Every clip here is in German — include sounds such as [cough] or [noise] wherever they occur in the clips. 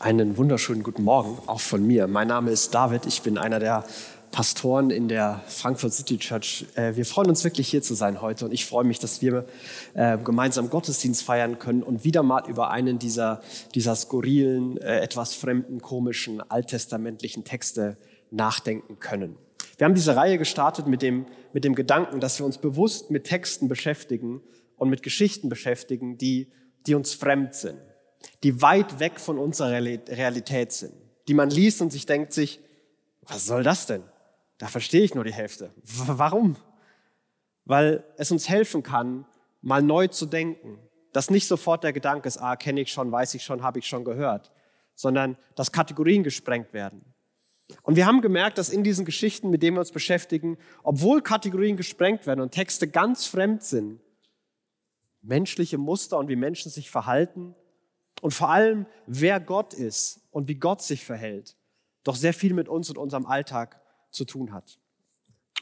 Einen wunderschönen guten Morgen, auch von mir. Mein Name ist David, ich bin einer der Pastoren in der Frankfurt City Church. Äh, wir freuen uns wirklich hier zu sein heute und ich freue mich, dass wir äh, gemeinsam Gottesdienst feiern können und wieder mal über einen dieser, dieser skurrilen, äh, etwas fremden, komischen, alttestamentlichen Texte nachdenken können. Wir haben diese Reihe gestartet mit dem, mit dem Gedanken, dass wir uns bewusst mit Texten beschäftigen und mit Geschichten beschäftigen, die, die uns fremd sind die weit weg von unserer Realität sind, die man liest und sich denkt sich, was soll das denn? Da verstehe ich nur die Hälfte. Warum? Weil es uns helfen kann, mal neu zu denken. Dass nicht sofort der Gedanke ist, ah, kenne ich schon, weiß ich schon, habe ich schon gehört, sondern dass Kategorien gesprengt werden. Und wir haben gemerkt, dass in diesen Geschichten, mit denen wir uns beschäftigen, obwohl Kategorien gesprengt werden und Texte ganz fremd sind, menschliche Muster und wie Menschen sich verhalten und vor allem, wer Gott ist und wie Gott sich verhält, doch sehr viel mit uns und unserem Alltag zu tun hat.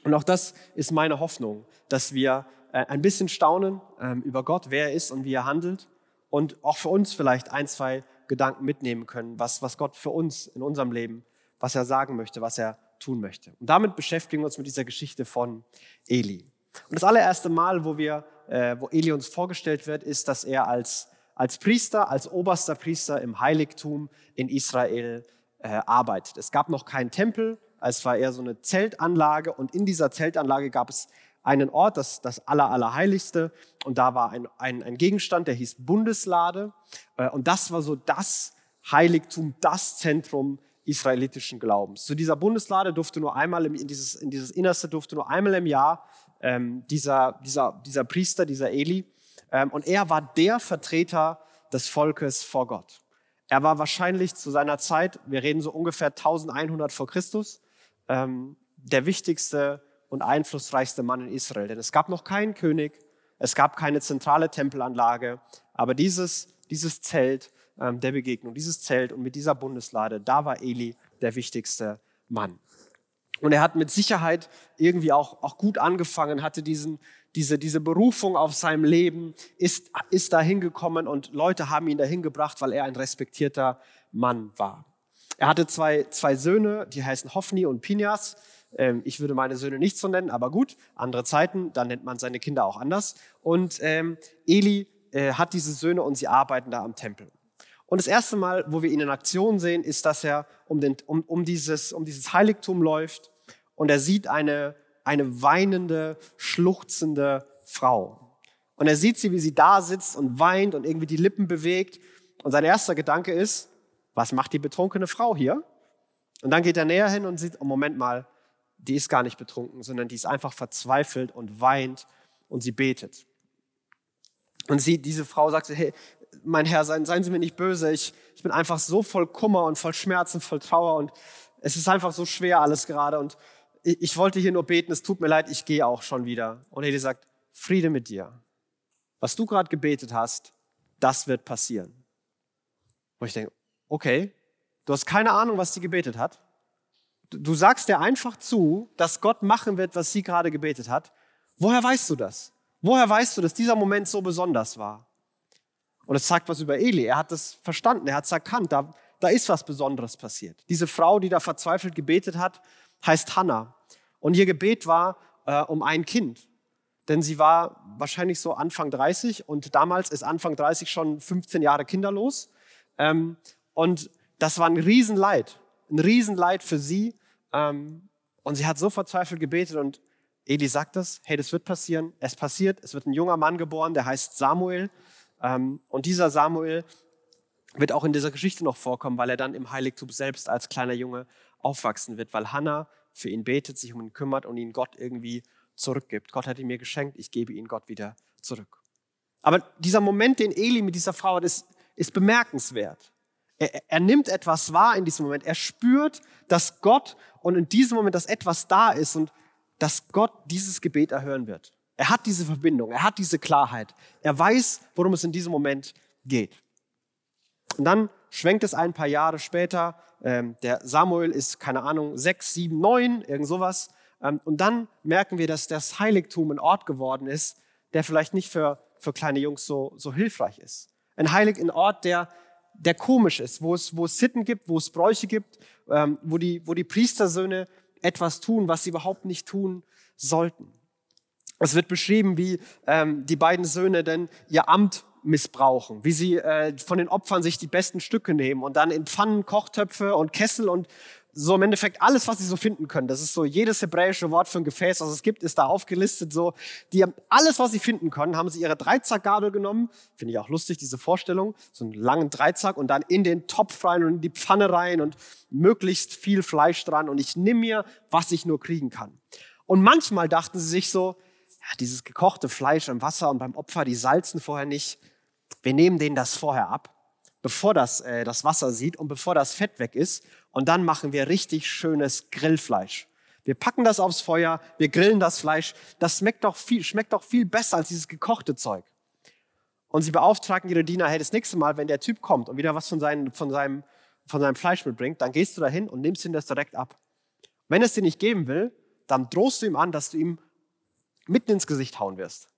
Und auch das ist meine Hoffnung, dass wir äh, ein bisschen staunen ähm, über Gott, wer er ist und wie er handelt und auch für uns vielleicht ein, zwei Gedanken mitnehmen können, was, was Gott für uns in unserem Leben, was er sagen möchte, was er tun möchte. Und damit beschäftigen wir uns mit dieser Geschichte von Eli. Und das allererste Mal, wo, wir, äh, wo Eli uns vorgestellt wird, ist, dass er als als Priester, als oberster Priester im Heiligtum in Israel äh, arbeitet. Es gab noch keinen Tempel, es war eher so eine Zeltanlage und in dieser Zeltanlage gab es einen Ort, das, das Aller, Allerheiligste und da war ein, ein, ein Gegenstand, der hieß Bundeslade äh, und das war so das Heiligtum, das Zentrum israelitischen Glaubens. Zu dieser Bundeslade durfte nur einmal, im, in, dieses, in dieses Innerste durfte nur einmal im Jahr ähm, dieser, dieser, dieser Priester, dieser Eli, und er war der Vertreter des Volkes vor Gott. Er war wahrscheinlich zu seiner Zeit, wir reden so ungefähr 1100 vor Christus, ähm, der wichtigste und einflussreichste Mann in Israel. Denn es gab noch keinen König, es gab keine zentrale Tempelanlage, aber dieses, dieses Zelt ähm, der Begegnung, dieses Zelt und mit dieser Bundeslade, da war Eli der wichtigste Mann. Und er hat mit Sicherheit irgendwie auch, auch gut angefangen, hatte diesen, diese, diese Berufung auf seinem Leben, ist, ist da hingekommen und Leute haben ihn dahin gebracht, weil er ein respektierter Mann war. Er hatte zwei, zwei Söhne, die heißen Hophni und Pinias. Ähm, ich würde meine Söhne nicht so nennen, aber gut, andere Zeiten, da nennt man seine Kinder auch anders. Und ähm, Eli äh, hat diese Söhne und sie arbeiten da am Tempel. Und das erste Mal, wo wir ihn in Aktion sehen, ist, dass er um, den, um, um, dieses, um dieses Heiligtum läuft und er sieht eine eine weinende, schluchzende Frau. Und er sieht sie, wie sie da sitzt und weint und irgendwie die Lippen bewegt. Und sein erster Gedanke ist, was macht die betrunkene Frau hier? Und dann geht er näher hin und sieht, oh Moment mal, die ist gar nicht betrunken, sondern die ist einfach verzweifelt und weint und sie betet. Und sie, diese Frau sagt, hey, mein Herr, seien, seien Sie mir nicht böse, ich, ich bin einfach so voll Kummer und voll Schmerzen, voll Trauer und es ist einfach so schwer alles gerade und ich wollte hier nur beten, es tut mir leid, ich gehe auch schon wieder. Und Eli sagt, Friede mit dir. Was du gerade gebetet hast, das wird passieren. Und ich denke, okay, du hast keine Ahnung, was sie gebetet hat. Du sagst dir einfach zu, dass Gott machen wird, was sie gerade gebetet hat. Woher weißt du das? Woher weißt du, dass dieser Moment so besonders war? Und es sagt was über Eli. Er hat das verstanden, er hat es erkannt, da, da ist was Besonderes passiert. Diese Frau, die da verzweifelt gebetet hat, heißt Hannah. Und ihr Gebet war äh, um ein Kind. Denn sie war wahrscheinlich so Anfang 30 und damals ist Anfang 30 schon 15 Jahre kinderlos. Ähm, und das war ein Riesenleid, ein Riesenleid für sie. Ähm, und sie hat so verzweifelt gebetet und Eli sagt das, hey, das wird passieren. Es passiert, es wird ein junger Mann geboren, der heißt Samuel. Ähm, und dieser Samuel wird auch in dieser Geschichte noch vorkommen, weil er dann im Heiligtum selbst als kleiner Junge aufwachsen wird, weil Hannah für ihn betet, sich um ihn kümmert und ihn Gott irgendwie zurückgibt. Gott hat ihn mir geschenkt, ich gebe ihn Gott wieder zurück. Aber dieser Moment, den Eli mit dieser Frau hat, ist, ist bemerkenswert. Er, er, nimmt etwas wahr in diesem Moment. Er spürt, dass Gott und in diesem Moment, dass etwas da ist und dass Gott dieses Gebet erhören wird. Er hat diese Verbindung, er hat diese Klarheit. Er weiß, worum es in diesem Moment geht. Und dann schwenkt es ein paar Jahre später. Ähm, der Samuel ist, keine Ahnung, sechs, sieben, neun, irgend sowas. Ähm, und dann merken wir, dass das Heiligtum ein Ort geworden ist, der vielleicht nicht für, für kleine Jungs so, so hilfreich ist. Ein Heilig, ein Ort, der, der komisch ist, wo es, wo es Sitten gibt, wo es Bräuche gibt, ähm, wo, die, wo die Priestersöhne etwas tun, was sie überhaupt nicht tun sollten. Es wird beschrieben, wie ähm, die beiden Söhne denn ihr Amt missbrauchen, wie sie äh, von den Opfern sich die besten Stücke nehmen und dann in Pfannen, Kochtöpfe und Kessel und so im Endeffekt alles, was sie so finden können. Das ist so jedes hebräische Wort für ein Gefäß, was es gibt, ist da aufgelistet. So, die haben alles, was sie finden können, haben sie ihre Dreizackgabel genommen. Finde ich auch lustig, diese Vorstellung. So einen langen Dreizack und dann in den Topf rein und in die Pfanne rein und möglichst viel Fleisch dran und ich nehme mir, was ich nur kriegen kann. Und manchmal dachten sie sich so, ja, dieses gekochte Fleisch im Wasser und beim Opfer, die salzen vorher nicht. Wir nehmen denen das vorher ab, bevor das, äh, das Wasser sieht und bevor das Fett weg ist und dann machen wir richtig schönes Grillfleisch. Wir packen das aufs Feuer, wir grillen das Fleisch. Das schmeckt doch viel, schmeckt doch viel besser als dieses gekochte Zeug. Und sie beauftragen ihre Diener, hey, das nächste Mal, wenn der Typ kommt und wieder was von, seinen, von, seinem, von seinem Fleisch mitbringt, dann gehst du dahin und nimmst ihm das direkt ab. Wenn es dir nicht geben will, dann drohst du ihm an, dass du ihm mitten ins Gesicht hauen wirst.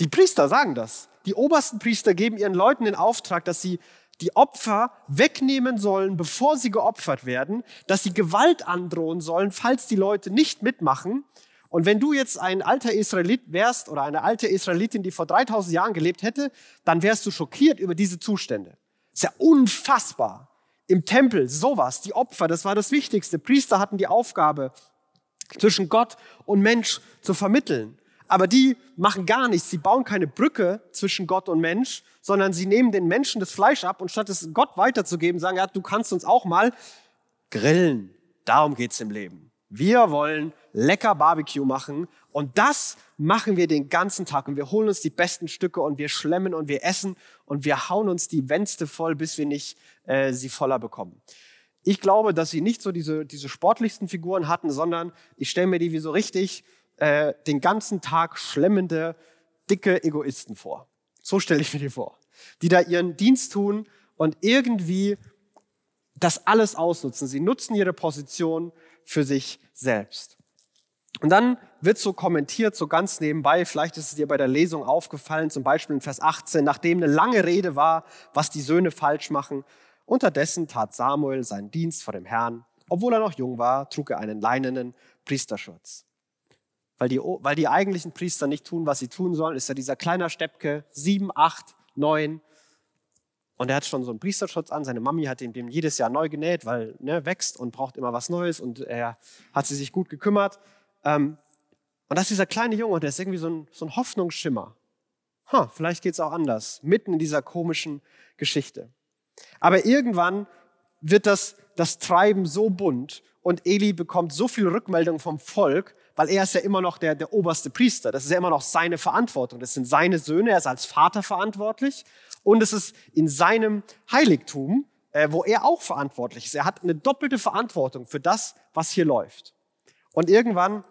Die Priester sagen das. Die obersten Priester geben ihren Leuten den Auftrag, dass sie die Opfer wegnehmen sollen, bevor sie geopfert werden, dass sie Gewalt androhen sollen, falls die Leute nicht mitmachen. Und wenn du jetzt ein alter Israelit wärst oder eine alte Israelitin, die vor 3000 Jahren gelebt hätte, dann wärst du schockiert über diese Zustände. ist ja unfassbar. Im Tempel sowas, die Opfer, das war das Wichtigste. Priester hatten die Aufgabe, zwischen Gott und Mensch zu vermitteln aber die machen gar nichts. Sie bauen keine Brücke zwischen Gott und Mensch, sondern sie nehmen den Menschen das Fleisch ab und statt es Gott weiterzugeben, sagen, ja, du kannst uns auch mal grillen. Darum geht's im Leben. Wir wollen lecker Barbecue machen und das machen wir den ganzen Tag und wir holen uns die besten Stücke und wir schlemmen und wir essen und wir hauen uns die Wänste voll, bis wir nicht äh, sie voller bekommen. Ich glaube, dass sie nicht so diese, diese sportlichsten Figuren hatten, sondern ich stelle mir die wie so richtig äh, den ganzen Tag schlemmende, dicke Egoisten vor. So stelle ich mir die vor. Die da ihren Dienst tun und irgendwie das alles ausnutzen. Sie nutzen ihre Position für sich selbst. Und dann wird so kommentiert, so ganz nebenbei, vielleicht ist es dir bei der Lesung aufgefallen, zum Beispiel in Vers 18, nachdem eine lange Rede war, was die Söhne falsch machen. Unterdessen tat Samuel seinen Dienst vor dem Herrn. Obwohl er noch jung war, trug er einen leinenen Priesterschutz weil die, weil die eigentlichen Priester nicht tun, was sie tun sollen, ist ja dieser kleine Steppke, sieben, acht, neun. Und er hat schon so einen Priesterschutz an. Seine Mami hat ihn dem jedes Jahr neu genäht, weil ne, wächst und braucht immer was Neues und er hat sie sich gut gekümmert. Ähm, und das ist dieser kleine Junge, der ist irgendwie so ein, so ein Hoffnungsschimmer. Ha, vielleicht geht es auch anders, mitten in dieser komischen Geschichte. Aber irgendwann wird das, das Treiben so bunt und Eli bekommt so viel Rückmeldung vom Volk, weil er ist ja immer noch der, der oberste Priester. Das ist ja immer noch seine Verantwortung. Das sind seine Söhne, er ist als Vater verantwortlich und es ist in seinem Heiligtum, äh, wo er auch verantwortlich ist. Er hat eine doppelte Verantwortung für das, was hier läuft. Und irgendwann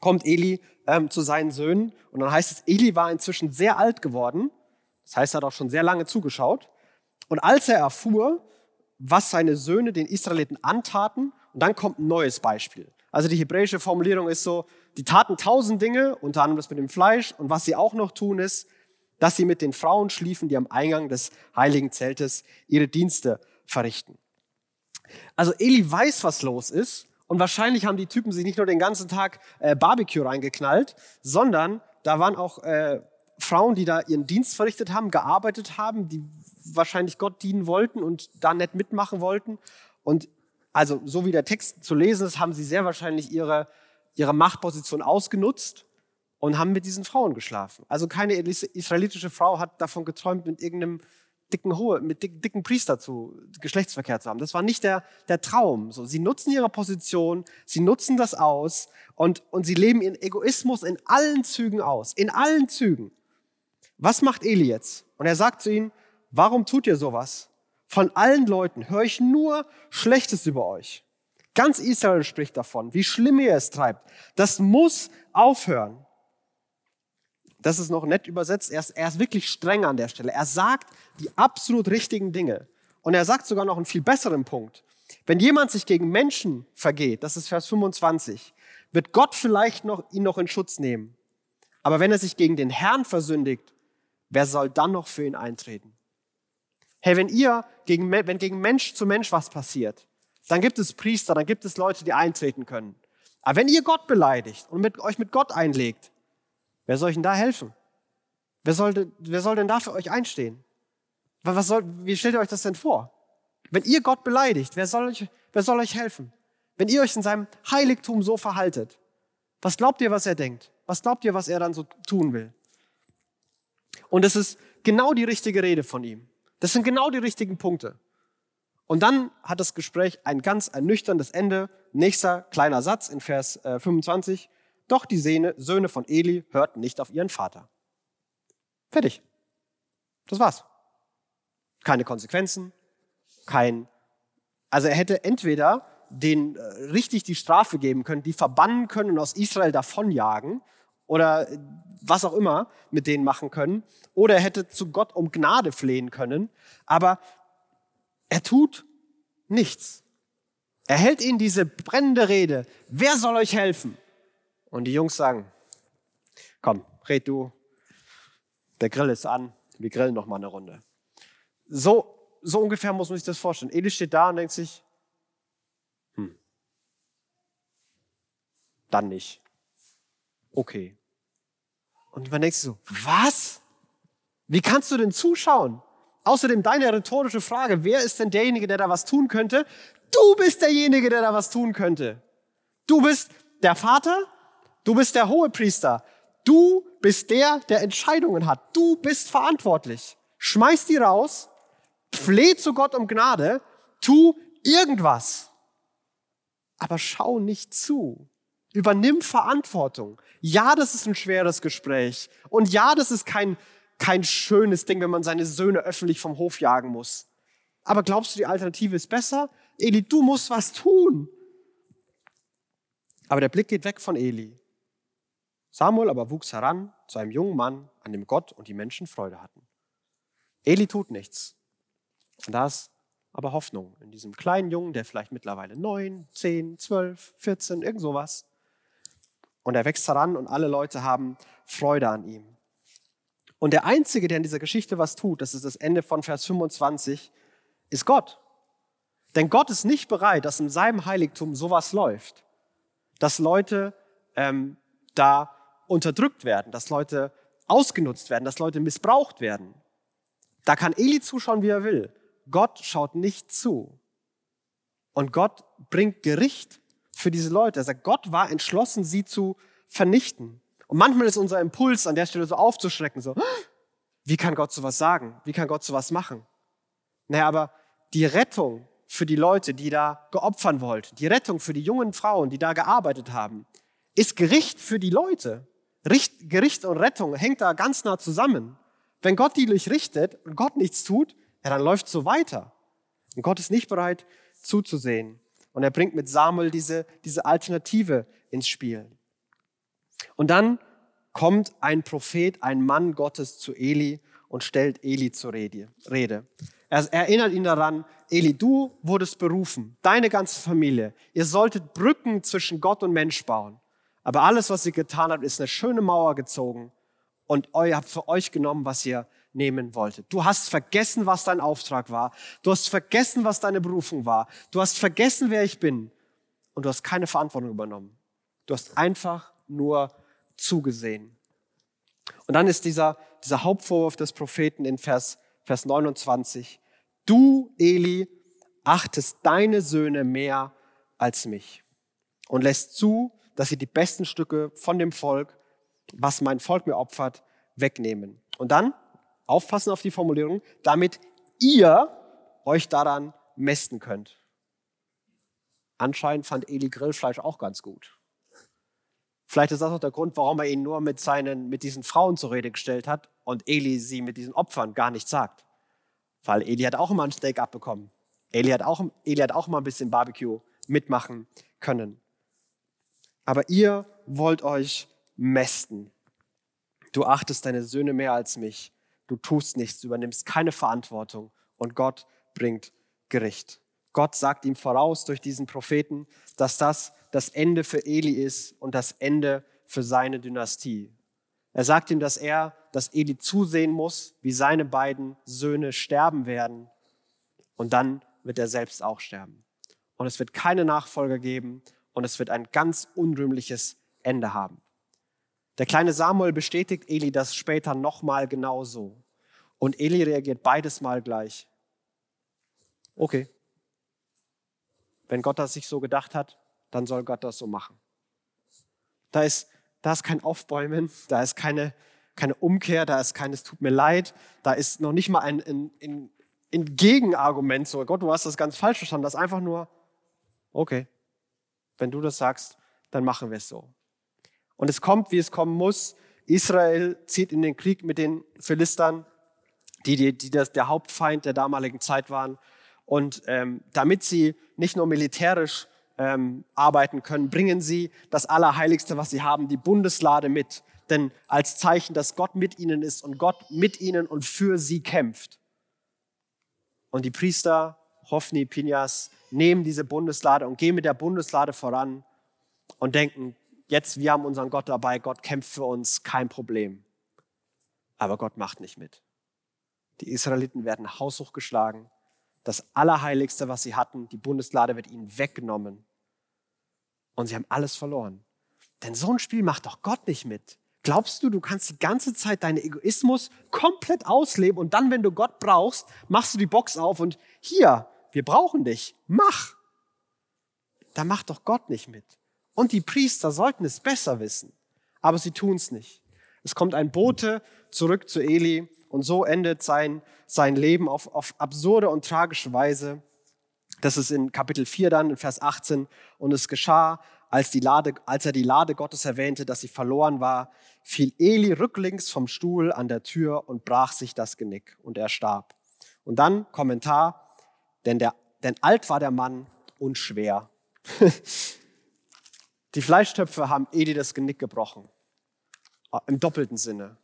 kommt Eli ähm, zu seinen Söhnen und dann heißt es, Eli war inzwischen sehr alt geworden. Das heißt, er hat auch schon sehr lange zugeschaut. Und als er erfuhr, was seine Söhne den Israeliten antaten, und dann kommt ein neues Beispiel. Also die hebräische Formulierung ist so, die taten tausend Dinge, unter anderem das mit dem Fleisch. Und was sie auch noch tun ist, dass sie mit den Frauen schliefen, die am Eingang des heiligen Zeltes ihre Dienste verrichten. Also Eli weiß, was los ist. Und wahrscheinlich haben die Typen sich nicht nur den ganzen Tag äh, Barbecue reingeknallt, sondern da waren auch äh, Frauen, die da ihren Dienst verrichtet haben, gearbeitet haben, die wahrscheinlich Gott dienen wollten und da nett mitmachen wollten. Und also so wie der Text zu lesen ist, haben sie sehr wahrscheinlich ihre, ihre Machtposition ausgenutzt und haben mit diesen Frauen geschlafen. Also keine israelitische Frau hat davon geträumt, mit irgendeinem dicken Hohe, mit dicken Priester zu Geschlechtsverkehr zu haben. Das war nicht der, der Traum. So, sie nutzen ihre Position, sie nutzen das aus und, und sie leben ihren Egoismus in allen Zügen aus. In allen Zügen. Was macht Eli jetzt? Und er sagt zu ihnen, warum tut ihr sowas? Von allen Leuten höre ich nur Schlechtes über euch. Ganz Israel spricht davon, wie schlimm ihr es treibt. Das muss aufhören. Das ist noch nett übersetzt. Er ist, er ist wirklich streng an der Stelle. Er sagt die absolut richtigen Dinge. Und er sagt sogar noch einen viel besseren Punkt. Wenn jemand sich gegen Menschen vergeht, das ist Vers 25, wird Gott vielleicht noch, ihn noch in Schutz nehmen. Aber wenn er sich gegen den Herrn versündigt, wer soll dann noch für ihn eintreten? Hey, wenn ihr gegen, wenn gegen Mensch zu Mensch was passiert, dann gibt es Priester, dann gibt es Leute, die eintreten können. Aber wenn ihr Gott beleidigt und mit, euch mit Gott einlegt, wer soll euch denn da helfen? Wer soll, wer soll denn da für euch einstehen? Was soll, wie stellt ihr euch das denn vor? Wenn ihr Gott beleidigt, wer soll, euch, wer soll euch helfen? Wenn ihr euch in seinem Heiligtum so verhaltet, was glaubt ihr, was er denkt? Was glaubt ihr, was er dann so tun will? Und es ist genau die richtige Rede von ihm. Das sind genau die richtigen Punkte. Und dann hat das Gespräch ein ganz ernüchterndes Ende. Nächster kleiner Satz in Vers 25. Äh, Doch die Söhne von Eli hörten nicht auf ihren Vater. Fertig. Das war's. Keine Konsequenzen, kein. Also er hätte entweder den äh, richtig die Strafe geben können, die verbannen können und aus Israel davonjagen oder äh, was auch immer mit denen machen können. Oder er hätte zu Gott um Gnade flehen können. Aber er tut nichts. Er hält ihnen diese brennende Rede. Wer soll euch helfen? Und die Jungs sagen, komm, red du. Der Grill ist an. Wir grillen noch mal eine Runde. So, so ungefähr muss man sich das vorstellen. Eli steht da und denkt sich, hm, dann nicht. Okay. Und man denkt sich so, was? Wie kannst du denn zuschauen? Außerdem deine rhetorische Frage, wer ist denn derjenige, der da was tun könnte? Du bist derjenige, der da was tun könnte. Du bist der Vater, du bist der Hohepriester, du bist der, der Entscheidungen hat. Du bist verantwortlich. Schmeiß die raus, fleh zu Gott um Gnade, tu irgendwas. Aber schau nicht zu. Übernimm Verantwortung. Ja, das ist ein schweres Gespräch. Und ja, das ist kein kein schönes Ding, wenn man seine Söhne öffentlich vom Hof jagen muss. Aber glaubst du, die Alternative ist besser? Eli, du musst was tun. Aber der Blick geht weg von Eli. Samuel aber wuchs heran zu einem jungen Mann, an dem Gott und die Menschen Freude hatten. Eli tut nichts. Und da ist aber Hoffnung in diesem kleinen Jungen, der vielleicht mittlerweile neun, zehn, zwölf, vierzehn, irgend sowas. Und er wächst heran und alle Leute haben Freude an ihm. Und der Einzige, der in dieser Geschichte was tut, das ist das Ende von Vers 25, ist Gott. Denn Gott ist nicht bereit, dass in seinem Heiligtum sowas läuft, dass Leute ähm, da unterdrückt werden, dass Leute ausgenutzt werden, dass Leute missbraucht werden. Da kann Eli zuschauen, wie er will. Gott schaut nicht zu. Und Gott bringt Gericht für diese Leute. Er sagt, Gott war entschlossen, sie zu vernichten. Und manchmal ist unser Impuls an der Stelle so aufzuschrecken, so, wie kann Gott sowas sagen? Wie kann Gott sowas machen? Naja, aber die Rettung für die Leute, die da geopfern wollten, die Rettung für die jungen Frauen, die da gearbeitet haben, ist Gericht für die Leute. Richt, Gericht und Rettung hängt da ganz nah zusammen. Wenn Gott die durchrichtet und Gott nichts tut, ja, dann läuft es so weiter. Und Gott ist nicht bereit zuzusehen. Und er bringt mit Samuel diese, diese Alternative ins Spiel. Und dann kommt ein Prophet, ein Mann Gottes zu Eli und stellt Eli zur Rede. Er erinnert ihn daran, Eli, du wurdest berufen, deine ganze Familie. Ihr solltet Brücken zwischen Gott und Mensch bauen. Aber alles, was ihr getan habt, ist eine schöne Mauer gezogen und ihr habt für euch genommen, was ihr nehmen wolltet. Du hast vergessen, was dein Auftrag war. Du hast vergessen, was deine Berufung war. Du hast vergessen, wer ich bin. Und du hast keine Verantwortung übernommen. Du hast einfach nur zugesehen. Und dann ist dieser, dieser Hauptvorwurf des Propheten in Vers, Vers 29. Du, Eli, achtest deine Söhne mehr als mich und lässt zu, dass sie die besten Stücke von dem Volk, was mein Volk mir opfert, wegnehmen. Und dann, aufpassen auf die Formulierung, damit ihr euch daran mästen könnt. Anscheinend fand Eli Grillfleisch auch ganz gut. Vielleicht ist das auch der Grund, warum er ihn nur mit, seinen, mit diesen Frauen zur Rede gestellt hat und Eli sie mit diesen Opfern gar nicht sagt. Weil Eli hat auch immer ein Steak abbekommen. Eli hat auch, Eli hat auch mal ein bisschen Barbecue mitmachen können. Aber ihr wollt euch mästen. Du achtest deine Söhne mehr als mich. Du tust nichts, übernimmst keine Verantwortung und Gott bringt Gericht. Gott sagt ihm voraus durch diesen Propheten, dass das das Ende für Eli ist und das Ende für seine Dynastie. Er sagt ihm, dass er, dass Eli zusehen muss, wie seine beiden Söhne sterben werden Und dann wird er selbst auch sterben. Und es wird keine Nachfolger geben und es wird ein ganz unrühmliches Ende haben. Der kleine Samuel bestätigt Eli das später nochmal genauso. Und Eli reagiert beides Mal gleich. Okay. Wenn Gott das sich so gedacht hat, dann soll Gott das so machen. Da ist, da ist kein Aufbäumen, da ist keine, keine Umkehr, da ist keines Tut mir leid, da ist noch nicht mal ein, ein, ein, ein Gegenargument, so Gott, du hast das ganz falsch verstanden, das ist einfach nur, okay, wenn du das sagst, dann machen wir es so. Und es kommt, wie es kommen muss. Israel zieht in den Krieg mit den Philistern, die, die, die das, der Hauptfeind der damaligen Zeit waren. Und ähm, damit sie nicht nur militärisch ähm, arbeiten können, bringen sie das Allerheiligste, was sie haben, die Bundeslade mit. Denn als Zeichen, dass Gott mit ihnen ist und Gott mit ihnen und für sie kämpft. Und die Priester, Hophni, Pinjas, nehmen diese Bundeslade und gehen mit der Bundeslade voran und denken, jetzt, wir haben unseren Gott dabei, Gott kämpft für uns, kein Problem. Aber Gott macht nicht mit. Die Israeliten werden haushoch geschlagen. Das Allerheiligste, was sie hatten, die Bundeslade wird ihnen weggenommen. Und sie haben alles verloren. Denn so ein Spiel macht doch Gott nicht mit. Glaubst du, du kannst die ganze Zeit deinen Egoismus komplett ausleben und dann, wenn du Gott brauchst, machst du die Box auf und hier, wir brauchen dich, mach. Da macht doch Gott nicht mit. Und die Priester sollten es besser wissen, aber sie tun es nicht. Es kommt ein Bote zurück zu Eli und so endet sein, sein Leben auf, auf absurde und tragische Weise. Das ist in Kapitel 4 dann, in Vers 18. Und es geschah, als, die Lade, als er die Lade Gottes erwähnte, dass sie verloren war, fiel Eli rücklings vom Stuhl an der Tür und brach sich das Genick und er starb. Und dann Kommentar, denn, der, denn alt war der Mann und schwer. [laughs] Die Fleischtöpfe haben Eli das Genick gebrochen. Ah, Im doppelten Sinne.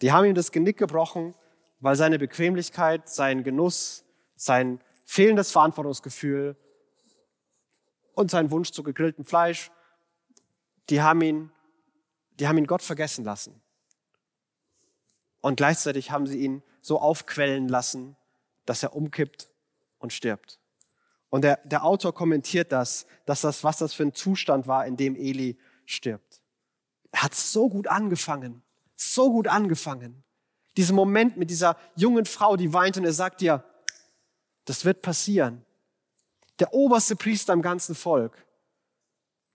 Die haben ihm das Genick gebrochen, weil seine Bequemlichkeit, sein Genuss, sein fehlendes Verantwortungsgefühl und sein Wunsch zu gegrilltem Fleisch, die haben ihn, die haben ihn Gott vergessen lassen. Und gleichzeitig haben sie ihn so aufquellen lassen, dass er umkippt und stirbt. Und der, der Autor kommentiert das, dass das, was das für ein Zustand war, in dem Eli stirbt. Er hat so gut angefangen, so gut angefangen. Diesen Moment mit dieser jungen Frau, die weint und er sagt dir, das wird passieren. Der oberste Priester im ganzen Volk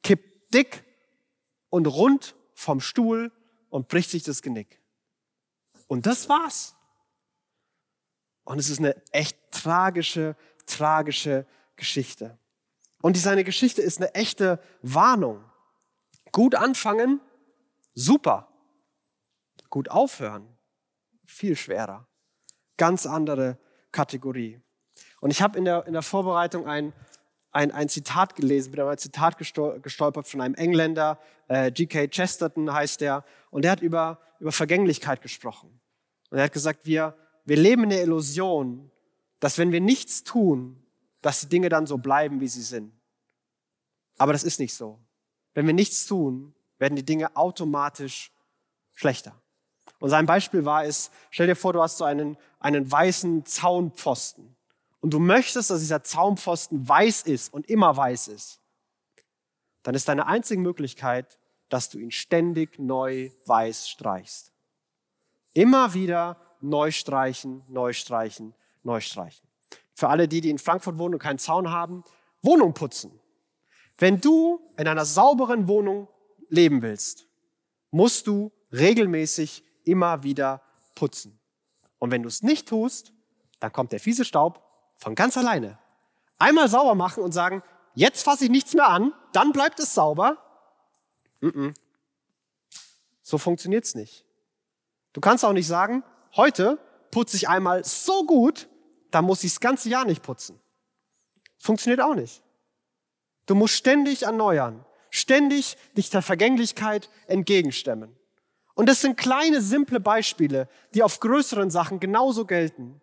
kippt dick und rund vom Stuhl und bricht sich das Genick. Und das war's. Und es ist eine echt tragische, tragische Geschichte. Und seine Geschichte ist eine echte Warnung. Gut anfangen, super. Gut aufhören, viel schwerer. Ganz andere Kategorie. Und ich habe in der, in der Vorbereitung ein, ein, ein Zitat gelesen, bin ein Zitat gestolpert von einem Engländer, äh, G.K. Chesterton heißt der, und der hat über, über Vergänglichkeit gesprochen. Und er hat gesagt, wir, wir leben in der Illusion, dass wenn wir nichts tun, dass die Dinge dann so bleiben, wie sie sind. Aber das ist nicht so. Wenn wir nichts tun, werden die Dinge automatisch schlechter. Und sein Beispiel war es, stell dir vor, du hast so einen, einen weißen Zaunpfosten und du möchtest, dass dieser Zaunpfosten weiß ist und immer weiß ist. Dann ist deine einzige Möglichkeit, dass du ihn ständig neu weiß streichst. Immer wieder neu streichen, neu streichen, neu streichen für alle die, die in Frankfurt wohnen und keinen Zaun haben, Wohnung putzen. Wenn du in einer sauberen Wohnung leben willst, musst du regelmäßig immer wieder putzen. Und wenn du es nicht tust, dann kommt der fiese Staub von ganz alleine. Einmal sauber machen und sagen, jetzt fasse ich nichts mehr an, dann bleibt es sauber. Mm -mm. So funktioniert's nicht. Du kannst auch nicht sagen, heute putze ich einmal so gut, da muss ich das ganze Jahr nicht putzen. Funktioniert auch nicht. Du musst ständig erneuern, ständig dich der Vergänglichkeit entgegenstemmen. Und das sind kleine, simple Beispiele, die auf größeren Sachen genauso gelten.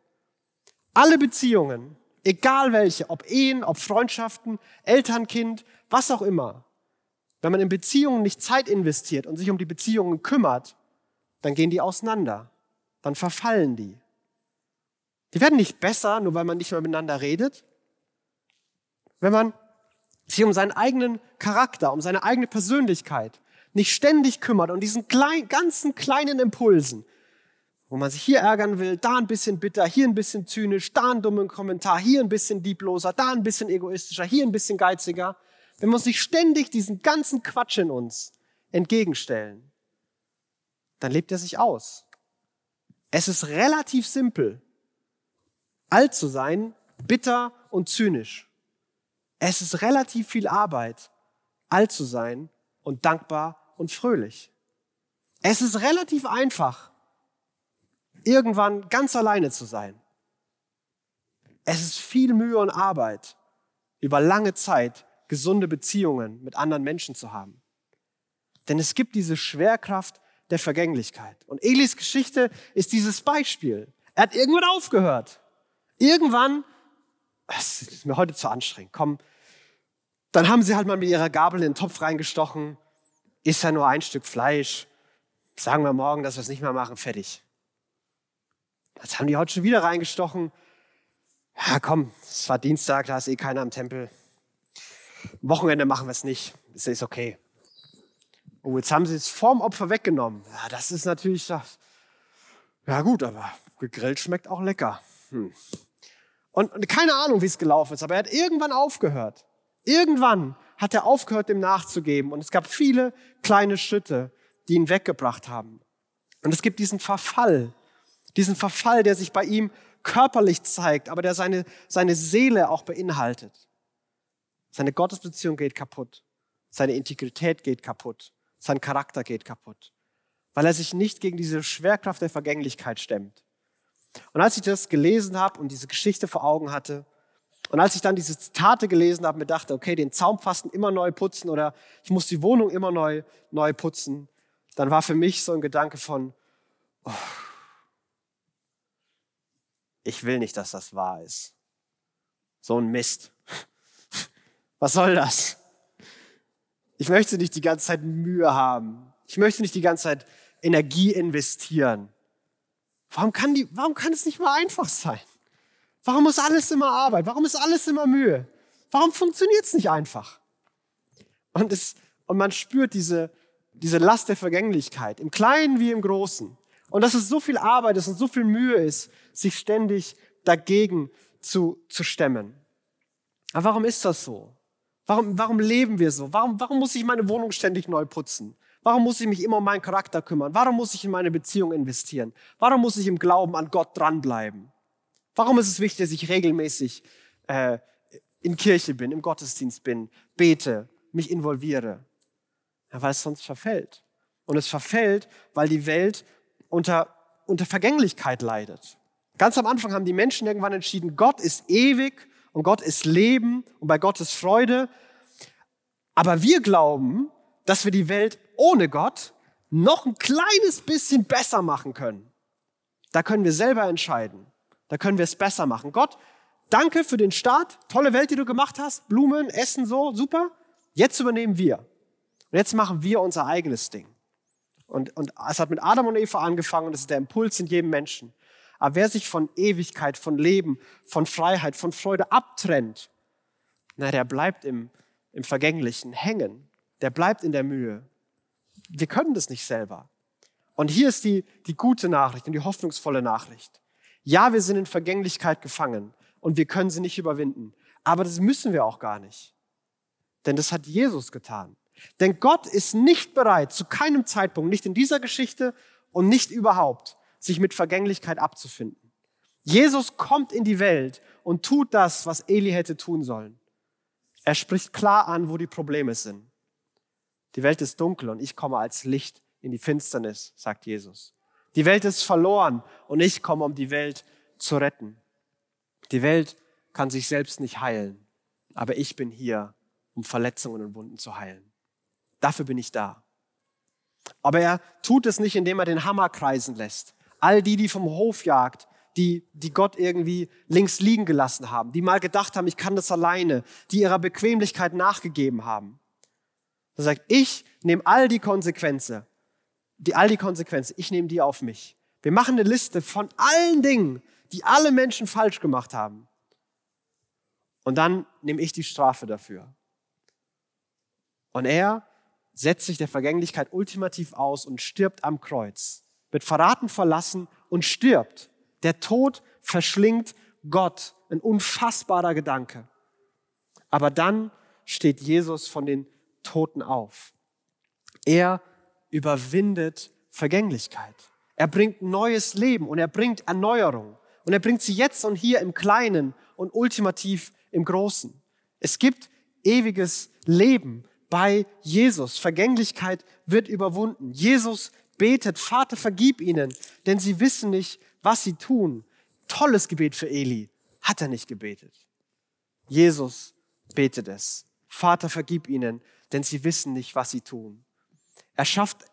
Alle Beziehungen, egal welche, ob Ehen, ob Freundschaften, Elternkind, was auch immer, wenn man in Beziehungen nicht Zeit investiert und sich um die Beziehungen kümmert, dann gehen die auseinander, dann verfallen die. Die werden nicht besser, nur weil man nicht mehr miteinander redet. Wenn man sich um seinen eigenen Charakter, um seine eigene Persönlichkeit nicht ständig kümmert und diesen klein, ganzen kleinen Impulsen, wo man sich hier ärgern will, da ein bisschen bitter, hier ein bisschen zynisch, da ein dummen Kommentar, hier ein bisschen liebloser, da ein bisschen egoistischer, hier ein bisschen geiziger. Wenn wir uns nicht ständig diesen ganzen Quatsch in uns entgegenstellen, dann lebt er sich aus. Es ist relativ simpel, alt zu sein, bitter und zynisch. Es ist relativ viel Arbeit, alt zu sein und dankbar und fröhlich. Es ist relativ einfach, irgendwann ganz alleine zu sein. Es ist viel Mühe und Arbeit, über lange Zeit gesunde Beziehungen mit anderen Menschen zu haben. Denn es gibt diese Schwerkraft der Vergänglichkeit. Und Elis Geschichte ist dieses Beispiel. Er hat irgendwann aufgehört. Irgendwann, es ist mir heute zu anstrengend, komm, dann haben sie halt mal mit ihrer Gabel in den Topf reingestochen, ist ja nur ein Stück Fleisch, sagen wir morgen, dass wir es nicht mehr machen, fertig. Jetzt haben die heute schon wieder reingestochen. Ja, komm, es war Dienstag, da ist eh keiner am Tempel. Wochenende machen wir es nicht. Ist, ist okay. Oh, jetzt haben sie es vorm Opfer weggenommen. Ja, das ist natürlich, ja gut, aber gegrillt schmeckt auch lecker. Hm. Und, und keine Ahnung, wie es gelaufen ist, aber er hat irgendwann aufgehört. Irgendwann hat er aufgehört, dem nachzugeben. Und es gab viele kleine Schritte, die ihn weggebracht haben. Und es gibt diesen Verfall, diesen Verfall, der sich bei ihm körperlich zeigt, aber der seine, seine Seele auch beinhaltet. Seine Gottesbeziehung geht kaputt. Seine Integrität geht kaputt. Sein Charakter geht kaputt. Weil er sich nicht gegen diese Schwerkraft der Vergänglichkeit stemmt. Und als ich das gelesen habe und diese Geschichte vor Augen hatte, und als ich dann diese Zitate gelesen habe, mir dachte, okay, den Zaunpfasten immer neu putzen oder ich muss die Wohnung immer neu, neu putzen, dann war für mich so ein Gedanke von, oh, ich will nicht, dass das wahr ist. So ein Mist. [laughs] Was soll das? Ich möchte nicht die ganze Zeit Mühe haben. Ich möchte nicht die ganze Zeit Energie investieren. Warum kann, die, warum kann es nicht mal einfach sein? Warum muss alles immer Arbeit? Warum ist alles immer Mühe? Warum funktioniert es nicht einfach? Und, es, und man spürt diese, diese Last der Vergänglichkeit, im Kleinen wie im Großen. Und dass es so viel Arbeit ist und so viel Mühe ist, sich ständig dagegen zu, zu stemmen. Aber warum ist das so? Warum, warum leben wir so? Warum, warum muss ich meine Wohnung ständig neu putzen? Warum muss ich mich immer um meinen Charakter kümmern? Warum muss ich in meine Beziehung investieren? Warum muss ich im Glauben an Gott dranbleiben? Warum ist es wichtig, dass ich regelmäßig äh, in Kirche bin, im Gottesdienst bin, bete, mich involviere? Ja, weil es sonst verfällt. Und es verfällt, weil die Welt unter, unter Vergänglichkeit leidet. Ganz am Anfang haben die Menschen irgendwann entschieden, Gott ist ewig und Gott ist Leben und bei Gott ist Freude. Aber wir glauben, dass wir die Welt ohne Gott noch ein kleines bisschen besser machen können. Da können wir selber entscheiden. Da können wir es besser machen. Gott, danke für den Start. Tolle Welt, die du gemacht hast. Blumen, Essen, so, super. Jetzt übernehmen wir. Und jetzt machen wir unser eigenes Ding. Und, und es hat mit Adam und Eva angefangen und das ist der Impuls in jedem Menschen. Aber wer sich von Ewigkeit, von Leben, von Freiheit, von Freude abtrennt, na, der bleibt im, im Vergänglichen hängen. Der bleibt in der Mühe. Wir können das nicht selber. Und hier ist die, die gute Nachricht und die hoffnungsvolle Nachricht. Ja, wir sind in Vergänglichkeit gefangen und wir können sie nicht überwinden. Aber das müssen wir auch gar nicht. Denn das hat Jesus getan. Denn Gott ist nicht bereit, zu keinem Zeitpunkt, nicht in dieser Geschichte und nicht überhaupt, sich mit Vergänglichkeit abzufinden. Jesus kommt in die Welt und tut das, was Eli hätte tun sollen. Er spricht klar an, wo die Probleme sind. Die Welt ist dunkel und ich komme als Licht in die Finsternis, sagt Jesus. Die Welt ist verloren und ich komme, um die Welt zu retten. Die Welt kann sich selbst nicht heilen, aber ich bin hier, um Verletzungen und Wunden zu heilen. Dafür bin ich da. Aber er tut es nicht, indem er den Hammer kreisen lässt, All die, die vom Hof jagt, die, die Gott irgendwie links liegen gelassen haben, die mal gedacht haben, ich kann das alleine, die ihrer Bequemlichkeit nachgegeben haben. Er sagt, ich nehme all die Konsequenzen, die, all die Konsequenzen, ich nehme die auf mich. Wir machen eine Liste von allen Dingen, die alle Menschen falsch gemacht haben. Und dann nehme ich die Strafe dafür. Und er setzt sich der Vergänglichkeit ultimativ aus und stirbt am Kreuz, wird verraten verlassen und stirbt. Der Tod verschlingt Gott, ein unfassbarer Gedanke. Aber dann steht Jesus von den Toten auf. Er überwindet Vergänglichkeit. Er bringt neues Leben und er bringt Erneuerung. Und er bringt sie jetzt und hier im Kleinen und ultimativ im Großen. Es gibt ewiges Leben bei Jesus. Vergänglichkeit wird überwunden. Jesus betet, Vater, vergib ihnen, denn sie wissen nicht, was sie tun. Tolles Gebet für Eli. Hat er nicht gebetet. Jesus betet es. Vater, vergib ihnen, denn sie wissen nicht, was sie tun. Er schafft,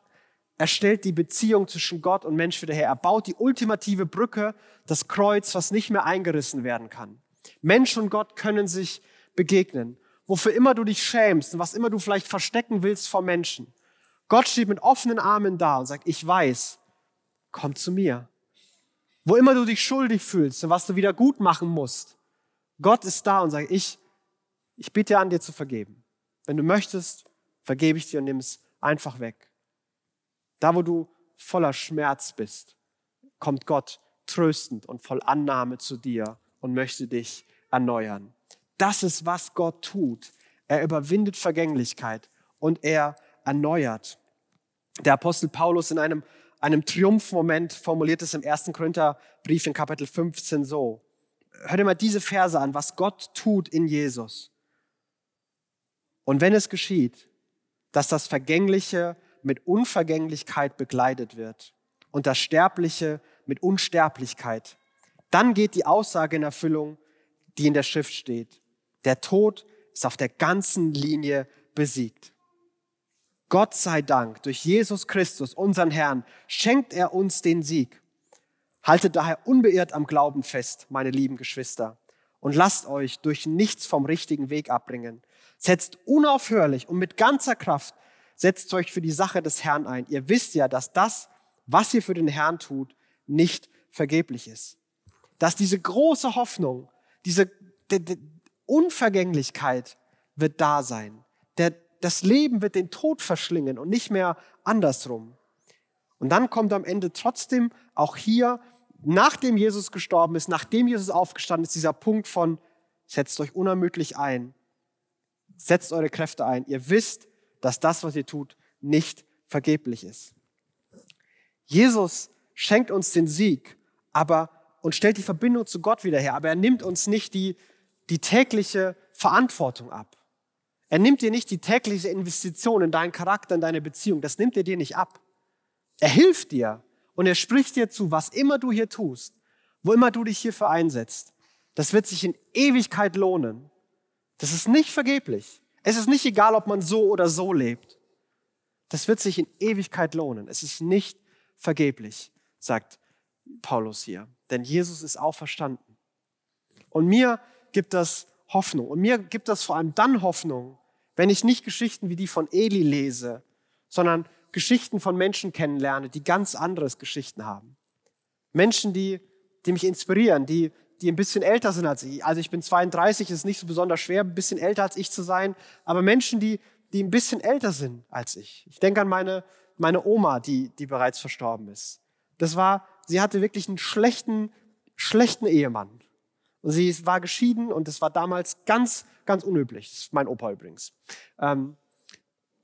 er stellt die Beziehung zwischen Gott und Mensch wieder her. Er baut die ultimative Brücke, das Kreuz, was nicht mehr eingerissen werden kann. Mensch und Gott können sich begegnen. Wofür immer du dich schämst und was immer du vielleicht verstecken willst vor Menschen. Gott steht mit offenen Armen da und sagt, ich weiß, komm zu mir. Wo immer du dich schuldig fühlst und was du wieder gut machen musst. Gott ist da und sagt, ich, ich bitte an dir zu vergeben. Wenn du möchtest, vergebe ich dir und nimm es einfach weg. Da, wo du voller Schmerz bist, kommt Gott tröstend und voll Annahme zu dir und möchte dich erneuern. Das ist, was Gott tut. Er überwindet Vergänglichkeit und er erneuert. Der Apostel Paulus in einem, einem Triumphmoment formuliert es im 1. Korintherbrief in Kapitel 15 so. Hör dir mal diese Verse an, was Gott tut in Jesus. Und wenn es geschieht, dass das Vergängliche mit Unvergänglichkeit begleitet wird und das Sterbliche mit Unsterblichkeit, dann geht die Aussage in Erfüllung, die in der Schrift steht. Der Tod ist auf der ganzen Linie besiegt. Gott sei Dank, durch Jesus Christus, unseren Herrn, schenkt er uns den Sieg. Haltet daher unbeirrt am Glauben fest, meine lieben Geschwister, und lasst euch durch nichts vom richtigen Weg abbringen. Setzt unaufhörlich und mit ganzer Kraft setzt euch für die Sache des Herrn ein. Ihr wisst ja, dass das, was ihr für den Herrn tut, nicht vergeblich ist. Dass diese große Hoffnung, diese die, die Unvergänglichkeit wird da sein. Das Leben wird den Tod verschlingen und nicht mehr andersrum. Und dann kommt am Ende trotzdem auch hier, nachdem Jesus gestorben ist, nachdem Jesus aufgestanden ist, dieser Punkt von, setzt euch unermüdlich ein, setzt eure Kräfte ein. Ihr wisst, dass das, was ihr tut, nicht vergeblich ist. Jesus schenkt uns den Sieg, aber und stellt die Verbindung zu Gott wieder her, aber er nimmt uns nicht die, die tägliche Verantwortung ab. Er nimmt dir nicht die tägliche Investition in deinen Charakter, in deine Beziehung. Das nimmt er dir nicht ab. Er hilft dir und er spricht dir zu, was immer du hier tust, wo immer du dich hierfür einsetzt. Das wird sich in Ewigkeit lohnen. Das ist nicht vergeblich. Es ist nicht egal, ob man so oder so lebt. Das wird sich in Ewigkeit lohnen. Es ist nicht vergeblich, sagt Paulus hier. Denn Jesus ist auferstanden. Und mir gibt das Hoffnung. Und mir gibt das vor allem dann Hoffnung, wenn ich nicht Geschichten wie die von Eli lese, sondern Geschichten von Menschen kennenlerne, die ganz anderes Geschichten haben. Menschen, die, die mich inspirieren, die, die ein bisschen älter sind als ich. Also ich bin 32, ist nicht so besonders schwer, ein bisschen älter als ich zu sein, aber Menschen, die, die ein bisschen älter sind als ich. Ich denke an meine, meine Oma, die, die bereits verstorben ist. Das war, sie hatte wirklich einen schlechten, schlechten Ehemann. Und sie war geschieden und das war damals ganz, ganz unüblich. Das ist mein Opa übrigens. Ähm,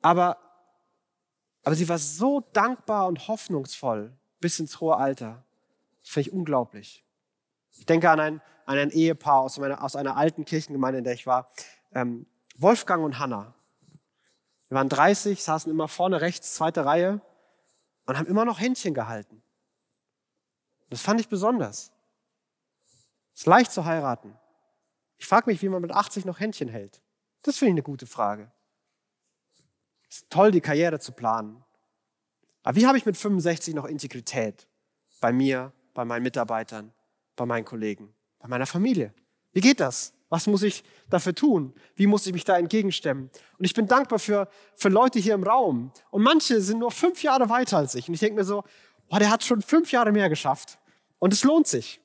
aber, aber sie war so dankbar und hoffnungsvoll bis ins hohe Alter. Das finde ich unglaublich. Ich denke an ein, an ein Ehepaar aus, meiner, aus einer alten Kirchengemeinde, in der ich war. Ähm, Wolfgang und Hanna. Wir waren 30, saßen immer vorne rechts, zweite Reihe und haben immer noch Händchen gehalten. Das fand ich besonders. Es ist leicht zu heiraten. Ich frage mich, wie man mit 80 noch Händchen hält. Das finde ich eine gute Frage. Es ist toll, die Karriere zu planen. Aber wie habe ich mit 65 noch Integrität? Bei mir, bei meinen Mitarbeitern, bei meinen Kollegen, bei meiner Familie. Wie geht das? Was muss ich dafür tun? Wie muss ich mich da entgegenstemmen? Und ich bin dankbar für, für Leute hier im Raum. Und manche sind nur fünf Jahre weiter als ich. Und ich denke mir so, boah, der hat schon fünf Jahre mehr geschafft. Und es lohnt sich.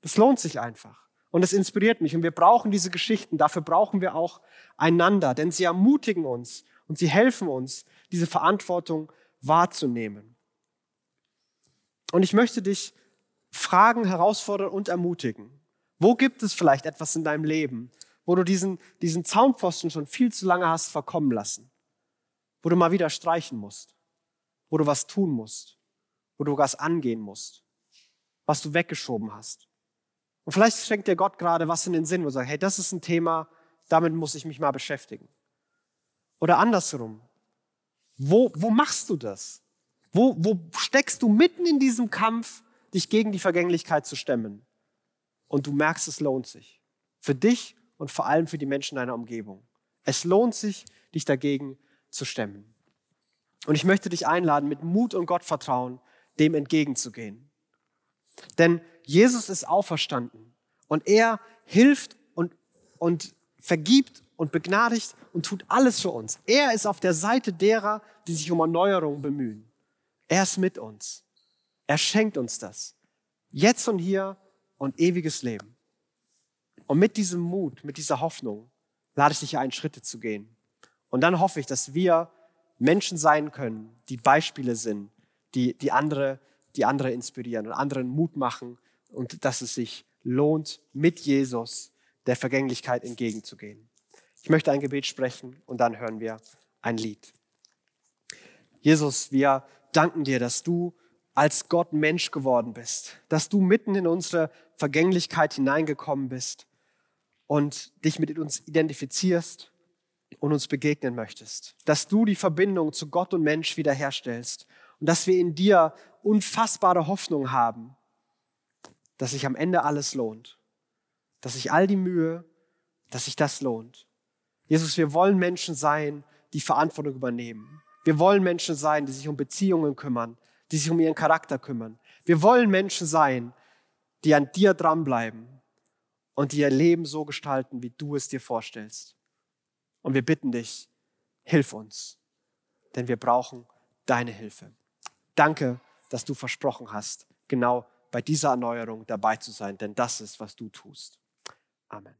Das lohnt sich einfach. Und es inspiriert mich. Und wir brauchen diese Geschichten. Dafür brauchen wir auch einander, denn sie ermutigen uns und sie helfen uns, diese Verantwortung wahrzunehmen. Und ich möchte dich fragen, herausfordern und ermutigen. Wo gibt es vielleicht etwas in deinem Leben, wo du diesen, diesen Zaunpfosten schon viel zu lange hast verkommen lassen? Wo du mal wieder streichen musst? Wo du was tun musst? Wo du was angehen musst? Was du weggeschoben hast? Und vielleicht schenkt dir Gott gerade was in den Sinn, wo du sagst, hey, das ist ein Thema, damit muss ich mich mal beschäftigen. Oder andersrum. Wo, wo machst du das? Wo, wo steckst du mitten in diesem Kampf, dich gegen die Vergänglichkeit zu stemmen? Und du merkst, es lohnt sich. Für dich und vor allem für die Menschen deiner Umgebung. Es lohnt sich, dich dagegen zu stemmen. Und ich möchte dich einladen, mit Mut und Gottvertrauen dem entgegenzugehen. Denn Jesus ist auferstanden und er hilft und, und vergibt und begnadigt und tut alles für uns. Er ist auf der Seite derer, die sich um Erneuerung bemühen. Er ist mit uns. Er schenkt uns das. Jetzt und hier und ewiges Leben. Und mit diesem Mut, mit dieser Hoffnung lade ich dich ein, Schritte zu gehen. Und dann hoffe ich, dass wir Menschen sein können, die Beispiele sind, die, die, andere, die andere inspirieren und anderen Mut machen und dass es sich lohnt, mit Jesus der Vergänglichkeit entgegenzugehen. Ich möchte ein Gebet sprechen und dann hören wir ein Lied. Jesus, wir danken dir, dass du als Gott Mensch geworden bist, dass du mitten in unsere Vergänglichkeit hineingekommen bist und dich mit uns identifizierst und uns begegnen möchtest, dass du die Verbindung zu Gott und Mensch wiederherstellst und dass wir in dir unfassbare Hoffnung haben, dass sich am Ende alles lohnt, dass sich all die Mühe, dass sich das lohnt. Jesus, wir wollen Menschen sein, die Verantwortung übernehmen. Wir wollen Menschen sein, die sich um Beziehungen kümmern, die sich um ihren Charakter kümmern. Wir wollen Menschen sein, die an dir dranbleiben und die ihr Leben so gestalten, wie du es dir vorstellst. Und wir bitten dich, hilf uns, denn wir brauchen deine Hilfe. Danke, dass du versprochen hast, genau bei dieser Erneuerung dabei zu sein, denn das ist, was du tust. Amen.